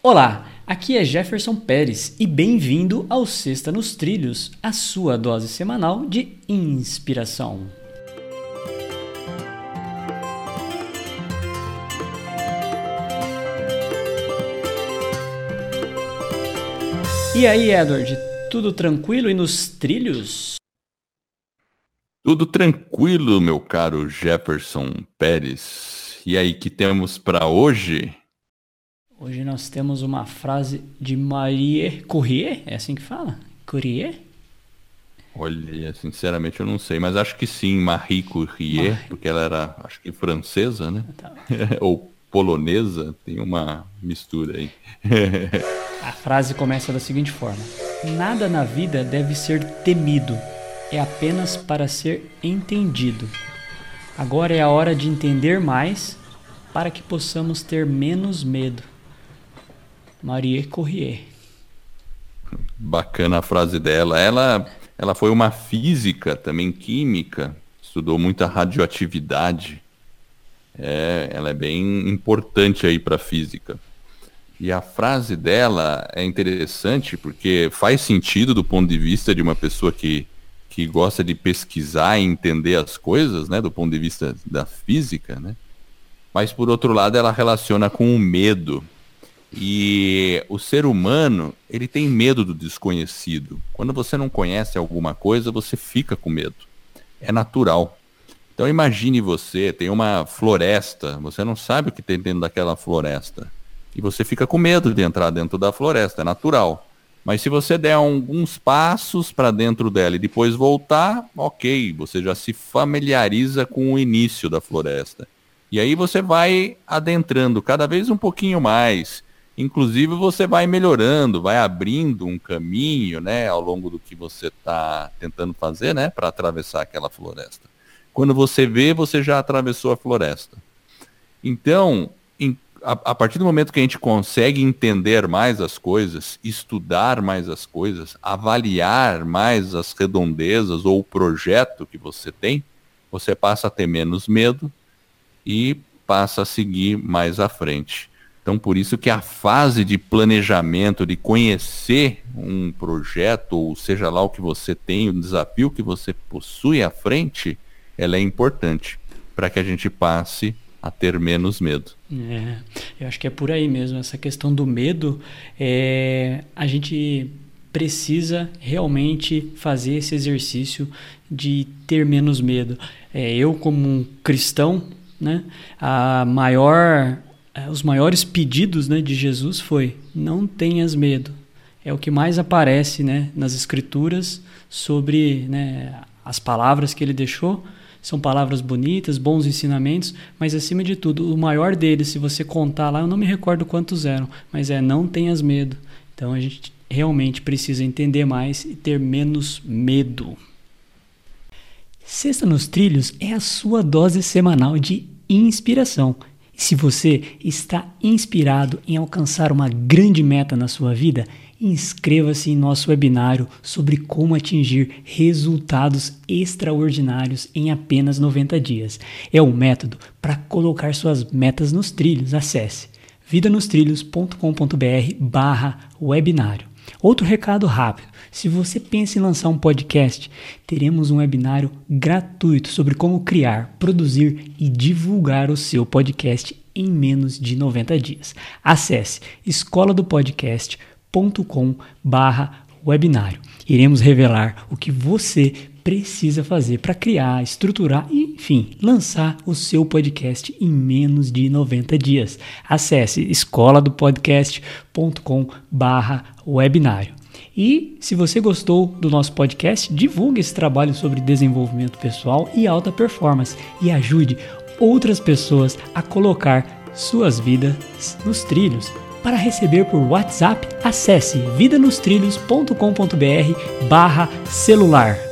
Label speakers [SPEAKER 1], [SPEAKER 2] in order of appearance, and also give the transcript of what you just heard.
[SPEAKER 1] Olá, aqui é Jefferson Pérez e bem-vindo ao Sexta nos Trilhos, a sua dose semanal de inspiração. E aí, Edward, tudo tranquilo e nos trilhos?
[SPEAKER 2] Tudo tranquilo, meu caro Jefferson Pérez. E aí, que temos para hoje?
[SPEAKER 1] Hoje nós temos uma frase de Marie Courrier, é assim que fala? Courrier?
[SPEAKER 2] Olha, sinceramente eu não sei, mas acho que sim, Marie Courrier, Marie. porque ela era, acho que francesa, né? Tá. Ou polonesa, tem uma mistura aí.
[SPEAKER 1] A frase começa da seguinte forma: Nada na vida deve ser temido, é apenas para ser entendido. Agora é a hora de entender mais para que possamos ter menos medo. Marie Corrier.
[SPEAKER 2] Bacana a frase dela. Ela, ela foi uma física, também química, estudou muita radioatividade. É, ela é bem importante aí para a física. E a frase dela é interessante porque faz sentido do ponto de vista de uma pessoa que, que gosta de pesquisar e entender as coisas, né, do ponto de vista da física, né? Mas por outro lado, ela relaciona com o medo. E o ser humano, ele tem medo do desconhecido. Quando você não conhece alguma coisa, você fica com medo. É natural. Então imagine você, tem uma floresta, você não sabe o que tem dentro daquela floresta. E você fica com medo de entrar dentro da floresta, é natural. Mas se você der alguns passos para dentro dela e depois voltar, ok, você já se familiariza com o início da floresta. E aí você vai adentrando cada vez um pouquinho mais Inclusive você vai melhorando, vai abrindo um caminho, né, ao longo do que você está tentando fazer, né, para atravessar aquela floresta. Quando você vê, você já atravessou a floresta. Então, em, a, a partir do momento que a gente consegue entender mais as coisas, estudar mais as coisas, avaliar mais as redondezas ou o projeto que você tem, você passa a ter menos medo e passa a seguir mais à frente. Então, por isso que a fase de planejamento, de conhecer um projeto, ou seja lá o que você tem, o desafio que você possui à frente, ela é importante para que a gente passe a ter menos medo.
[SPEAKER 1] É, eu acho que é por aí mesmo. Essa questão do medo, é, a gente precisa realmente fazer esse exercício de ter menos medo. É, eu, como um cristão, né, a maior os maiores pedidos né, de Jesus foi: não tenhas medo. É o que mais aparece né, nas escrituras sobre né, as palavras que ele deixou. São palavras bonitas, bons ensinamentos, mas acima de tudo, o maior deles, se você contar lá, eu não me recordo quantos eram, mas é não tenhas medo. Então a gente realmente precisa entender mais e ter menos medo. Sexta nos Trilhos é a sua dose semanal de inspiração. Se você está inspirado em alcançar uma grande meta na sua vida, inscreva-se em nosso webinário sobre como atingir resultados extraordinários em apenas 90 dias. É um método para colocar suas metas nos trilhos. Acesse vidanostrilhos.com.br/webinário. Outro recado rápido: se você pensa em lançar um podcast, teremos um webinário gratuito sobre como criar, produzir e divulgar o seu podcast em menos de 90 dias. Acesse escola do podcast.com/webinário. Iremos revelar o que você precisa fazer para criar, estruturar e, enfim, lançar o seu podcast em menos de 90 dias. Acesse escola do podcast.com/webinário. E se você gostou do nosso podcast, divulgue esse trabalho sobre desenvolvimento pessoal e alta performance e ajude outras pessoas a colocar suas vidas nos trilhos. Para receber por WhatsApp, acesse vidanostrilhos.com.br barra celular.